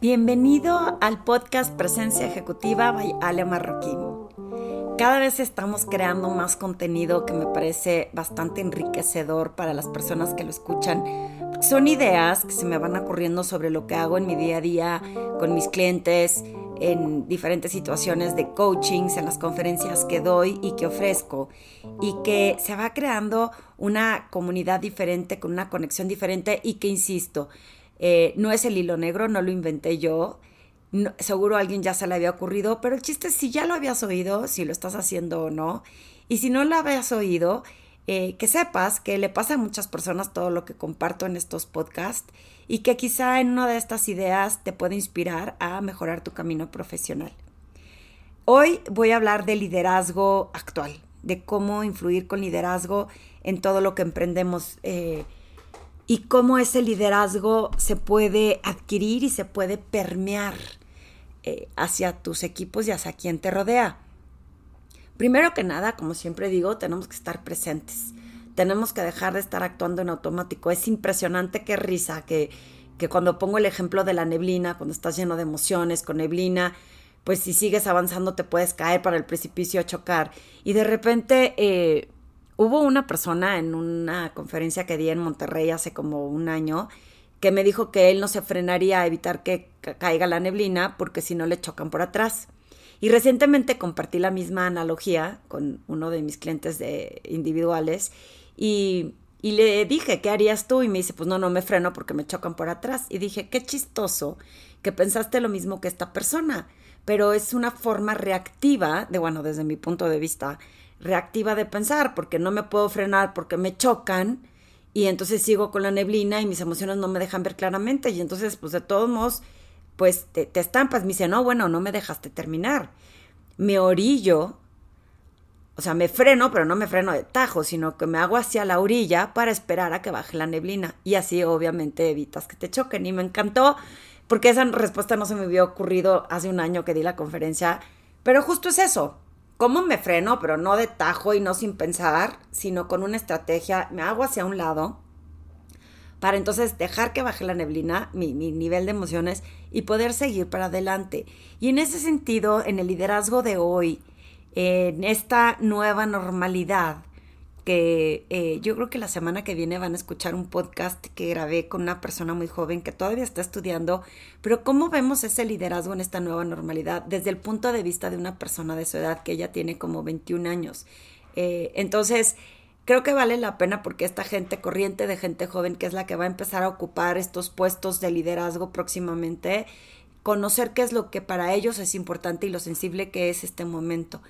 Bienvenido al podcast Presencia Ejecutiva by Ale Marroquín. Cada vez estamos creando más contenido que me parece bastante enriquecedor para las personas que lo escuchan. Son ideas que se me van ocurriendo sobre lo que hago en mi día a día con mis clientes, en diferentes situaciones de coachings, en las conferencias que doy y que ofrezco, y que se va creando una comunidad diferente, con una conexión diferente y que, insisto, eh, no es el hilo negro, no lo inventé yo. seguro a alguien ya se le había ocurrido, pero el chiste es si ya lo habías oído, si lo estás haciendo o no. Y si no lo habías oído, eh, que sepas que le pasa a muchas personas todo lo que comparto en estos podcasts y que quizá en una de estas ideas te puede inspirar a mejorar tu camino profesional. Hoy voy a hablar de liderazgo actual, de cómo influir con liderazgo en todo lo que emprendemos. Eh, y cómo ese liderazgo se puede adquirir y se puede permear eh, hacia tus equipos y hacia quien te rodea. Primero que nada, como siempre digo, tenemos que estar presentes. Tenemos que dejar de estar actuando en automático. Es impresionante qué risa que, que cuando pongo el ejemplo de la neblina, cuando estás lleno de emociones, con neblina, pues si sigues avanzando te puedes caer para el precipicio a chocar. Y de repente eh, Hubo una persona en una conferencia que di en Monterrey hace como un año que me dijo que él no se frenaría a evitar que caiga la neblina porque si no le chocan por atrás. Y recientemente compartí la misma analogía con uno de mis clientes individuales y, y, le dije, ¿qué harías tú? Y me dice, pues no, no me freno porque me chocan por atrás. Y dije, qué chistoso que pensaste lo mismo que esta persona, pero es una forma reactiva, de bueno, desde mi punto de vista, reactiva de pensar, porque no me puedo frenar porque me chocan y entonces sigo con la neblina y mis emociones no me dejan ver claramente y entonces pues de todos modos pues te, estampas, me dice, no, bueno, no me dejaste terminar. Me orillo, o sea, me freno, pero no me freno de tajo, sino que me hago hacia la orilla para esperar a que baje la neblina y así obviamente evitas que te choquen y me encantó porque esa respuesta no se me había ocurrido hace un año que di la conferencia, pero justo es eso, ¿Cómo me freno? Pero no de tajo y no sin pensar, sino con una estrategia, me hago hacia un lado para entonces dejar que baje la neblina, mi, mi, nivel de emociones y poder seguir para adelante. Y en ese sentido, en el liderazgo de hoy, en esta nueva normalidad, que eh, yo creo que la semana que viene van a escuchar un podcast que grabé con una persona muy joven que todavía está estudiando, pero cómo vemos ese liderazgo en esta nueva normalidad desde el punto de vista de una persona de su edad que ella tiene como 21 años. Eh, entonces, creo que vale la pena porque esta gente corriente de gente joven que es la que va a empezar a ocupar estos puestos de liderazgo próximamente, conocer qué es lo que para ellos es importante y lo sensible que es este momento.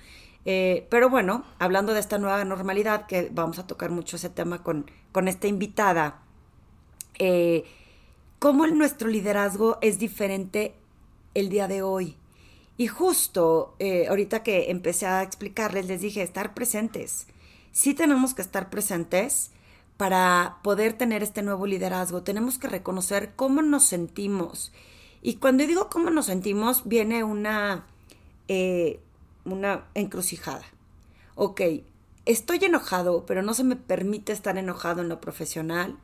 Eh, pero bueno, hablando de esta nueva normalidad, que vamos a tocar mucho ese tema con, con esta invitada, eh, cómo nuestro liderazgo es diferente el día de hoy. Y justo eh, ahorita que empecé a explicarles, les dije, estar presentes. Sí tenemos que estar presentes para poder tener este nuevo liderazgo. Tenemos que reconocer cómo nos sentimos. Y cuando digo cómo nos sentimos, viene una una encrucijada. Ok, estoy enojado, pero no se me permite estar enojado en lo profesional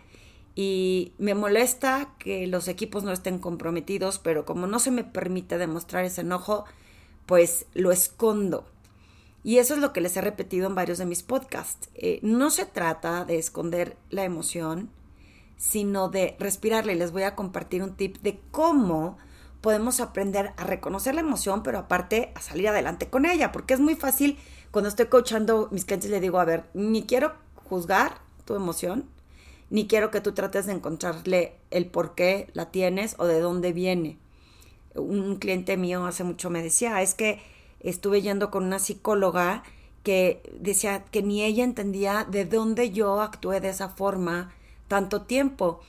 y me molesta que los equipos no estén comprometidos, pero como no se me permite demostrar ese enojo, pues lo escondo. Y eso es lo que les he repetido en varios de mis podcasts. Eh, no se trata de esconder la emoción, sino de respirarle. Les voy a compartir un tip de cómo podemos aprender a reconocer la emoción, pero aparte a salir adelante con ella, porque es muy fácil cuando estoy coachando mis clientes le digo, a ver, ni quiero juzgar tu emoción, ni quiero que tú trates de encontrarle el por qué la tienes o de dónde viene. Un cliente mío hace mucho me decía, es que estuve yendo con una psicóloga que decía que ni ella entendía de dónde yo actué de esa forma tanto tiempo.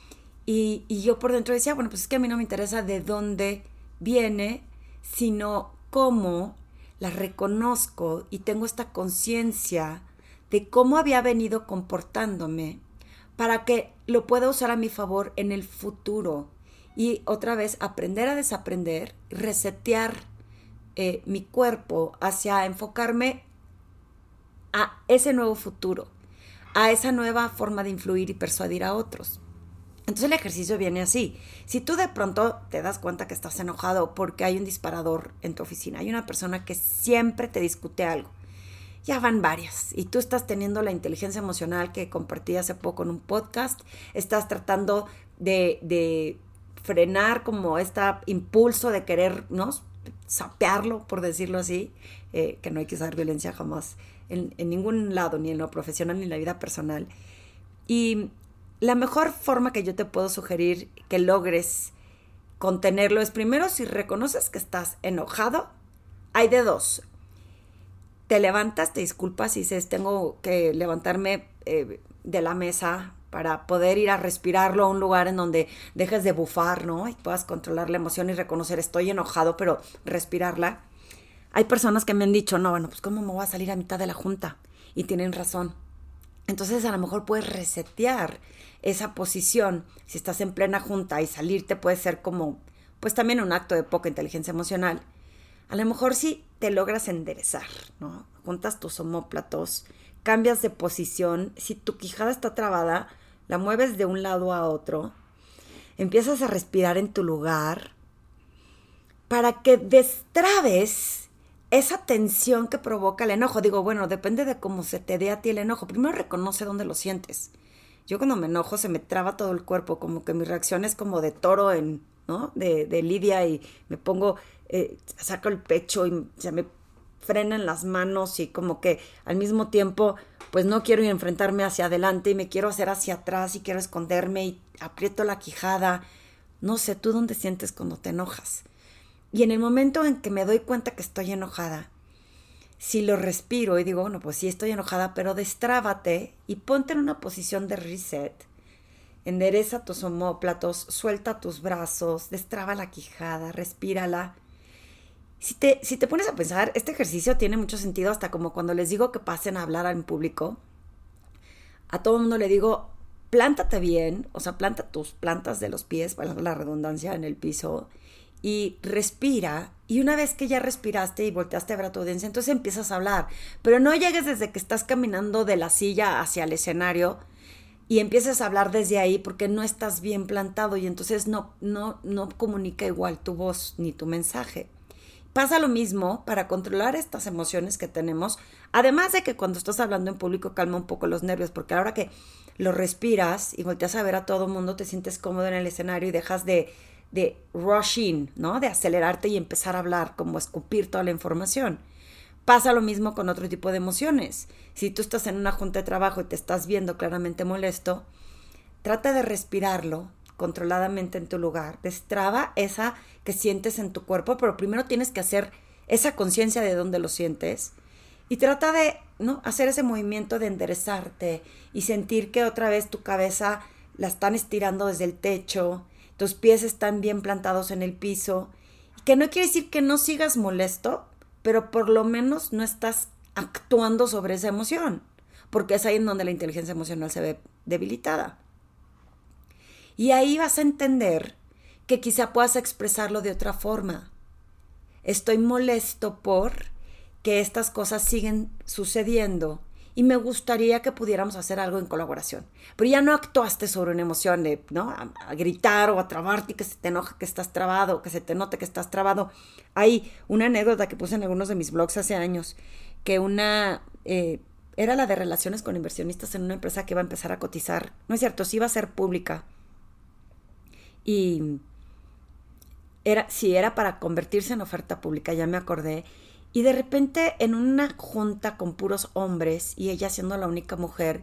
Y, yo por dentro decía, bueno, pues es que a mí no me interesa de dónde viene, sino cómo la reconozco y tengo esta conciencia de cómo había venido comportándome para que lo pueda usar a mi favor en el futuro y otra vez aprender a desaprender, resetear eh, mi cuerpo hacia enfocarme a ese nuevo futuro, a esa nueva forma de influir y persuadir a otros. Entonces el ejercicio viene así. Si tú de pronto te das cuenta que estás enojado porque hay un disparador en tu oficina, hay una persona que siempre te discute algo, ya van varias, y tú estás teniendo la inteligencia emocional que compartí hace poco en un podcast, estás tratando de, frenar como este impulso de querer, ¿no? Sapearlo, por decirlo así, eh, que no hay que usar violencia jamás en, en ningún lado, ni en lo profesional ni en la vida personal. Y la mejor forma que yo te puedo sugerir que logres contenerlo es primero si reconoces que estás enojado, hay de dos. Te levantas, te disculpas y dices, tengo que levantarme eh, de la mesa para poder ir a respirarlo a un lugar en donde dejes de bufar, ¿no? Y puedas controlar la emoción y reconocer, estoy enojado, pero respirarla. Hay personas que me han dicho, no, bueno, pues ¿cómo me voy a salir a mitad de la junta? Y tienen razón. Entonces a lo mejor puedes resetear esa posición, si estás en plena junta y salirte puede ser como, pues también un acto de poca inteligencia emocional. A lo mejor si te logras enderezar, ¿no? Juntas tus homóplatos, cambias de posición, si tu quijada está trabada, la mueves de un lado a otro, empiezas a respirar en tu lugar para que destrabes esa tensión que provoca el enojo. Digo, bueno, depende de cómo se te dé a ti el enojo. Primero reconoce dónde lo sientes. Yo cuando me enojo se me traba todo el cuerpo, como que mi reacción es como de toro en, ¿no? De, de Lidia y me pongo, eh, saco el pecho y se me frenan las manos y como que al mismo tiempo pues no quiero enfrentarme hacia adelante y me quiero hacer hacia atrás y quiero esconderme y aprieto la quijada. No sé, tú dónde sientes cuando te enojas. Y en el momento en que me doy cuenta que estoy enojada, si lo respiro y digo, bueno, pues sí estoy enojada, pero destrábate y ponte en una posición de reset. Endereza tus homóplatos, suelta tus brazos, destraba la quijada, respírala. Si te, si te pones a pensar, este ejercicio tiene mucho sentido hasta como cuando les digo que pasen a hablar en público. A todo el mundo le digo, plántate bien, o sea, planta tus plantas de los pies, para la redundancia, en el piso y respira. Y una vez que ya respiraste y volteaste a ver a tu audiencia, entonces empiezas a hablar. Pero no llegues desde que estás caminando de la silla hacia el escenario y empieces a hablar desde ahí porque no estás bien plantado y entonces no, no, no comunica igual tu voz ni tu mensaje. Pasa lo mismo para controlar estas emociones que tenemos, además de que cuando estás hablando en público calma un poco los nervios, porque ahora que lo respiras y volteas a ver a todo el mundo, te sientes cómodo en el escenario y dejas de de rushing, ¿no? De acelerarte y empezar a hablar, como escupir toda la información. Pasa lo mismo con otro tipo de emociones. Si tú estás en una junta de trabajo y te estás viendo claramente molesto, trata de respirarlo controladamente en tu lugar. Destraba esa que sientes en tu cuerpo, pero primero tienes que hacer esa conciencia de dónde lo sientes y trata de ¿no? hacer ese movimiento de enderezarte y sentir que otra vez tu cabeza la están estirando desde el techo tus pies están bien plantados en el piso, que no quiere decir que no sigas molesto, pero por lo menos no estás actuando sobre esa emoción, porque es ahí en donde la inteligencia emocional se ve debilitada. Y ahí vas a entender que quizá puedas expresarlo de otra forma. Estoy molesto por que estas cosas siguen sucediendo y me gustaría que pudiéramos hacer algo en colaboración. Pero ya no actuaste sobre una emoción de, ¿no? A, gritar o a trabarte y que se te enoja que estás trabado, que se te note que estás trabado. Hay una anécdota que puse en algunos de mis blogs hace años, que una... Eh, era la de relaciones con inversionistas en una empresa que iba a empezar a cotizar. No es cierto, sí iba a ser pública. Y era, sí, era para convertirse en oferta pública, ya me acordé. Y de repente en una junta con puros hombres y ella siendo la única mujer,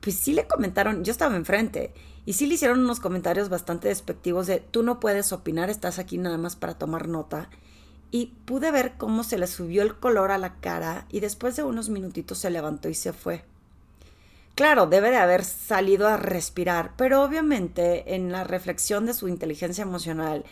pues sí le comentaron, yo estaba enfrente, y sí le hicieron unos comentarios bastante despectivos de tú no puedes opinar, estás aquí nada más para tomar nota. Y pude ver cómo se le subió el color a la cara y después de unos minutitos se levantó y se fue. Claro, debe de haber salido a respirar, pero obviamente en la reflexión de su inteligencia emocional,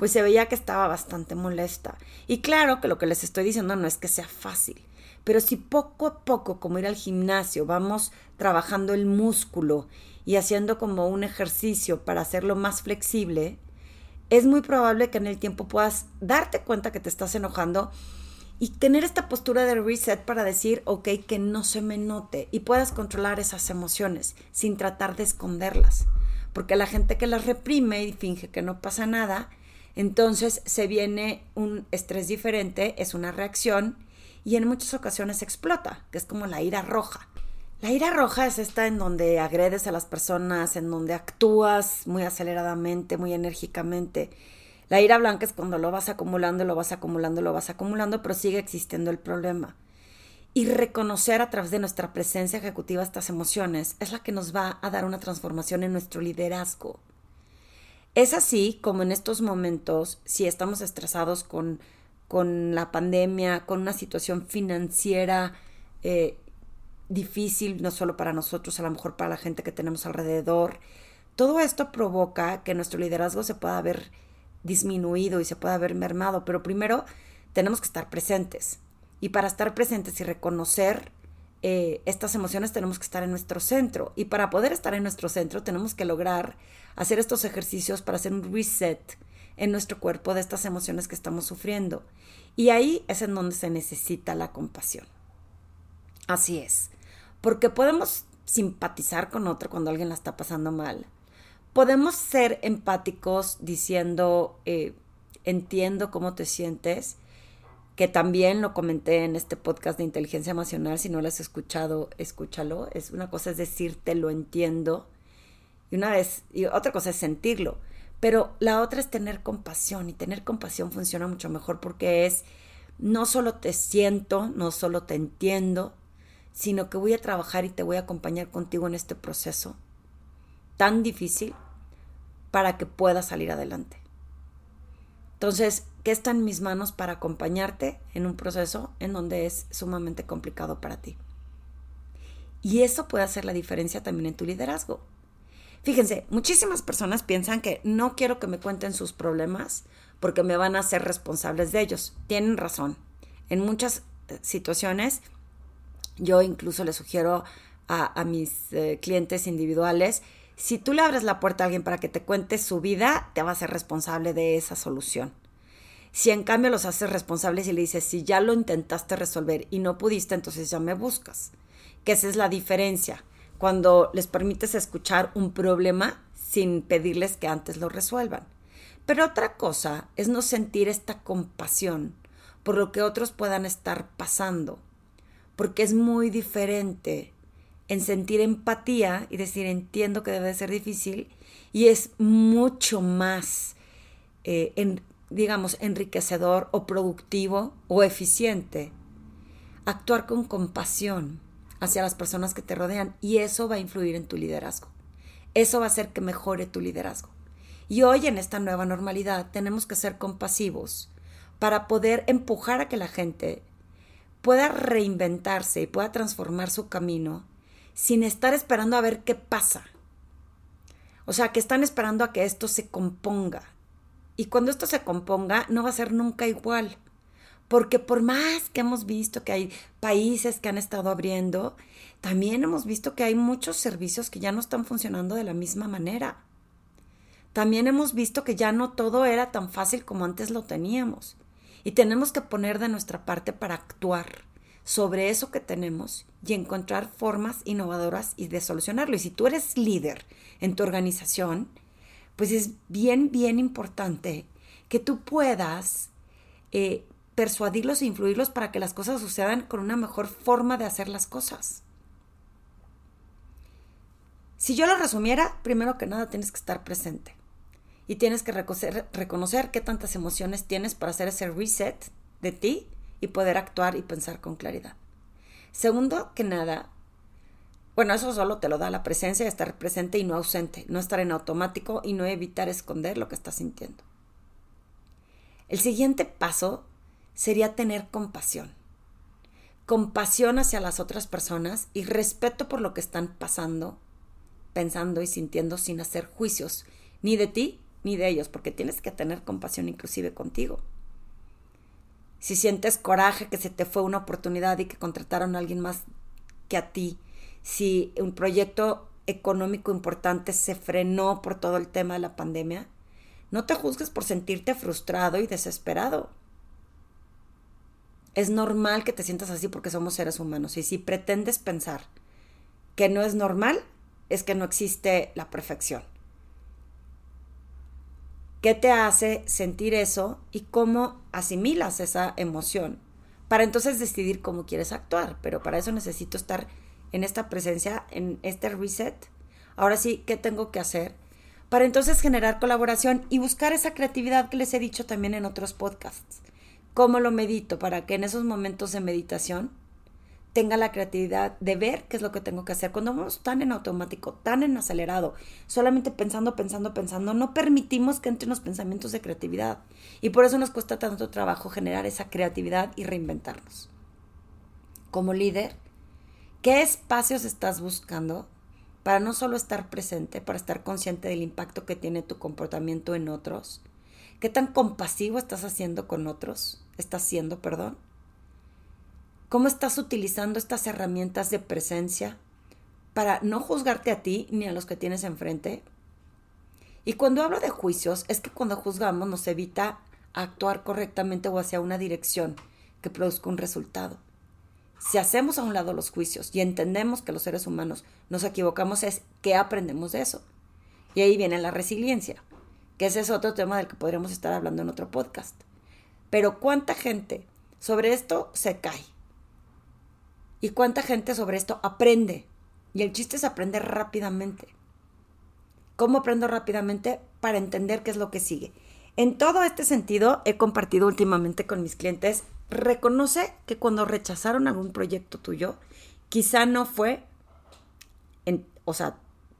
pues se veía que estaba bastante molesta. Y claro que lo que les estoy diciendo no es que sea fácil, pero si poco a poco, como ir al gimnasio, vamos trabajando el músculo y haciendo como un ejercicio para hacerlo más flexible, es muy probable que en el tiempo puedas darte cuenta que te estás enojando y tener esta postura de reset para decir, ok, que no se me note y puedas controlar esas emociones sin tratar de esconderlas. porque la gente que las reprime y finge que no pasa nada, entonces se viene un estrés diferente, es una reacción y en muchas ocasiones explota, que es como la ira roja. La ira roja es esta en donde agredes a las personas, en donde actúas muy aceleradamente, muy enérgicamente. La ira blanca es cuando lo vas acumulando, lo vas acumulando, lo vas acumulando, pero sigue existiendo el problema. Y reconocer a través de nuestra presencia ejecutiva estas emociones es la que nos va a dar una transformación en nuestro liderazgo. Es así como en estos momentos, si estamos estresados con, con la pandemia, con una situación financiera eh, difícil, no solo para nosotros, a lo mejor para la gente que tenemos alrededor, todo esto provoca que nuestro liderazgo se pueda ver disminuido y se pueda ver mermado, pero primero tenemos que estar presentes. Y para estar presentes y reconocer eh, estas emociones tenemos que estar en nuestro centro. Y para poder estar en nuestro centro tenemos que lograr hacer estos ejercicios para hacer un reset en nuestro cuerpo de estas emociones que estamos sufriendo. Y ahí es en donde se necesita la compasión. Así es. Porque podemos simpatizar con otro cuando alguien la está pasando mal. Podemos ser empáticos diciendo, eh, entiendo cómo te sientes, que también lo comenté en este podcast de inteligencia emocional. Si no lo has escuchado, escúchalo. Es una cosa es decirte lo entiendo y una vez, y otra cosa es sentirlo. Pero la otra es tener compasión y tener compasión funciona mucho mejor porque es no solo te siento, no solo te entiendo, sino que voy a trabajar y te voy a acompañar contigo en este proceso tan difícil para que puedas salir adelante. Entonces, ¿qué está en mis manos para acompañarte en un proceso en donde es sumamente complicado para ti? Y eso puede hacer la diferencia también en tu liderazgo. Fíjense, muchísimas personas piensan que no quiero que me cuenten sus problemas porque me van a hacer responsables de ellos. Tienen razón. En muchas eh, situaciones, yo incluso les sugiero a, mis eh, clientes individuales, si tú le abres la puerta a alguien para que te cuente su vida, te va a ser responsable de esa solución. Si en cambio los haces responsables y le dices, si ya lo intentaste resolver y no pudiste, entonces ya me buscas. Que esa es la diferencia cuando les permites escuchar un problema sin pedirles que antes lo resuelvan. Pero otra cosa es no sentir esta compasión por lo que otros puedan estar pasando, porque es muy diferente en sentir empatía y decir entiendo que debe ser difícil y es mucho más, eh, digamos, enriquecedor o productivo o eficiente actuar con compasión hacia las personas que te rodean y eso va a influir en tu liderazgo. Eso va a hacer que mejore tu liderazgo. Y hoy en esta nueva normalidad tenemos que ser compasivos para poder empujar a que la gente pueda reinventarse y pueda transformar su camino sin estar esperando a ver qué pasa. O sea, que están esperando a que esto se componga. Y cuando esto se componga, no va a ser nunca igual. Porque por más que hemos visto que hay países que han estado abriendo, también hemos visto que hay muchos servicios que ya no están funcionando de la misma manera. También hemos visto que ya no todo era tan fácil como antes lo teníamos. Y tenemos que poner de nuestra parte para actuar sobre eso que tenemos y encontrar formas innovadoras y de solucionarlo. Y si tú eres líder en tu organización, pues es bien, bien importante que tú puedas eh, persuadirlos e influirlos para que las cosas sucedan con una mejor forma de hacer las cosas. Si yo lo resumiera, primero que nada tienes que estar presente y tienes que reconocer, reconocer qué tantas emociones tienes para hacer ese reset de ti y poder actuar y pensar con claridad. Segundo que nada, bueno, eso solo te lo da la presencia estar presente y no ausente, no estar en automático y no evitar esconder lo que estás sintiendo. El siguiente paso sería tener compasión. Compasión hacia las otras personas y respeto por lo que están pasando, pensando y sintiendo sin hacer juicios, ni de ti ni de ellos, porque tienes que tener compasión inclusive contigo. Si sientes coraje que se te fue una oportunidad y que contrataron a alguien más que a ti, si un proyecto económico importante se frenó por todo el tema de la pandemia, no te juzgues por sentirte frustrado y desesperado. Es normal que te sientas así porque somos seres humanos. Y si pretendes pensar que no es normal, es que no existe la perfección. qué te hace sentir eso y cómo asimilas esa emoción para entonces decidir cómo quieres actuar. Pero para eso necesito estar en esta presencia, en este reset. Ahora sí, ¿qué tengo que hacer? Para entonces generar colaboración y buscar esa creatividad que les he dicho también en otros podcasts. ¿Cómo lo medito? Para que en esos momentos de meditación tenga la creatividad de ver qué es lo que tengo que hacer. Cuando vamos tan en automático, tan en acelerado, solamente pensando, pensando, pensando, no permitimos que entren los pensamientos de creatividad. Y por eso nos cuesta tanto trabajo generar esa creatividad y reinventarnos. Como líder, ¿qué espacios estás buscando para no solo estar presente, para estar consciente del impacto que tiene tu comportamiento en otros? ¿Qué tan compasivo estás haciendo con otros? ¿Estás siendo, perdón? ¿Cómo estás utilizando estas herramientas de presencia para no juzgarte a ti ni a los que tienes enfrente? Y cuando hablo de juicios, es que cuando juzgamos nos evita actuar correctamente o hacia una dirección que produzca un resultado. Si hacemos a un lado los juicios y entendemos que los seres humanos nos equivocamos, es que aprendemos de eso. Y ahí viene la resiliencia, que ese es otro tema del que podríamos estar hablando en otro podcast. Pero ¿cuánta gente sobre esto se cae? ¿Y cuánta gente sobre esto aprende? Y el chiste es aprender rápidamente. ¿Cómo aprendo rápidamente? Para entender qué es lo que sigue. En todo este sentido, he compartido últimamente con mis clientes, reconoce que cuando rechazaron algún proyecto tuyo, quizá no fue, en, o sea,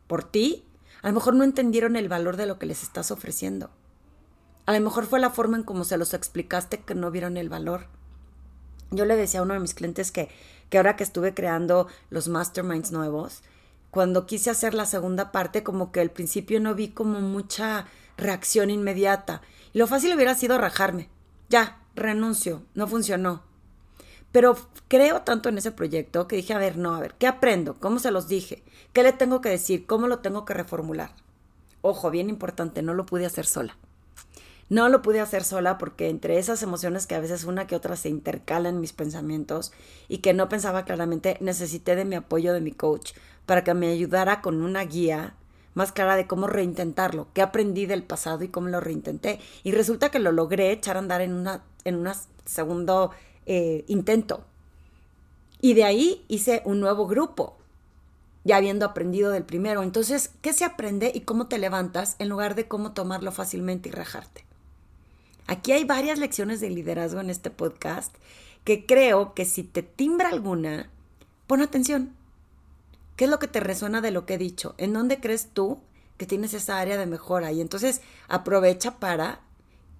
por ti, a lo mejor no entendieron el valor de lo que les estás ofreciendo. A lo mejor fue la forma en cómo se los explicaste que no vieron el valor. Yo le decía a uno de mis clientes que que ahora que estuve creando los masterminds nuevos, cuando quise hacer la segunda parte, como que al principio no vi como mucha reacción inmediata. Y lo fácil hubiera sido rajarme. Ya, renuncio, no funcionó. Pero creo tanto en ese proyecto que dije, a ver, no, a ver, ¿qué aprendo? ¿Cómo se los dije? ¿Qué le tengo que decir? ¿Cómo lo tengo que reformular? Ojo, bien importante, no lo pude hacer sola. No lo pude hacer sola porque entre esas emociones que a veces una que otra se intercalan mis pensamientos y que no pensaba claramente, necesité de mi apoyo de mi coach para que me ayudara con una guía más clara de cómo reintentarlo, qué aprendí del pasado y cómo lo reintenté. Y resulta que lo logré echar a andar en una en un segundo eh, intento. Y de ahí hice un nuevo grupo, ya habiendo aprendido del primero. Entonces, ¿qué se aprende y cómo te levantas en lugar de cómo tomarlo fácilmente y rajarte? Aquí hay varias lecciones de liderazgo en este podcast que creo que si te timbra alguna, pon atención. ¿Qué es lo que te resuena de lo que he dicho? ¿En dónde crees tú que tienes esa área de mejora? Y entonces aprovecha para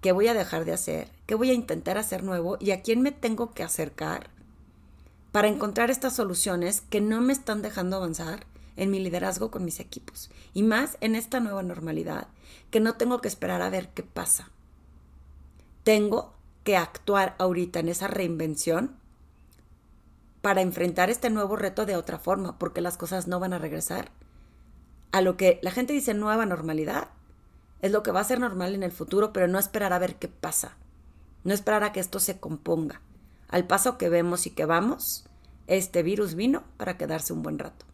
qué voy a dejar de hacer, qué voy a intentar hacer nuevo y a quién me tengo que acercar para encontrar estas soluciones que no me están dejando avanzar en mi liderazgo con mis equipos. Y más en esta nueva normalidad, que no tengo que esperar a ver qué pasa tengo que actuar ahorita en esa reinvención para enfrentar este nuevo reto de otra forma, porque las cosas no van a regresar a lo que la gente dice nueva normalidad. Es lo que va a ser normal en el futuro, pero no esperar a ver qué pasa. No esperar a que esto se componga. Al paso que vemos y que vamos, este virus vino para quedarse un buen rato.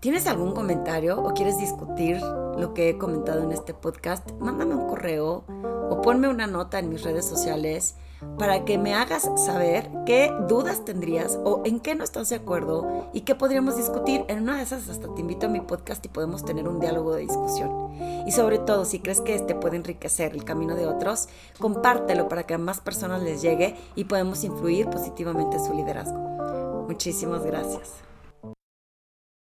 ¿Tienes algún comentario o quieres discutir lo que he comentado en este podcast? Mándame un correo o ponme una nota en mis redes sociales para que me hagas saber qué dudas tendrías o en qué no estás de acuerdo y qué podríamos discutir. En una de esas hasta te invito a mi podcast y podemos tener un diálogo de discusión. Y sobre todo, si crees que este puede enriquecer el camino de otros, compártelo para que a más personas les llegue y podemos influir positivamente en su liderazgo. Muchísimas gracias.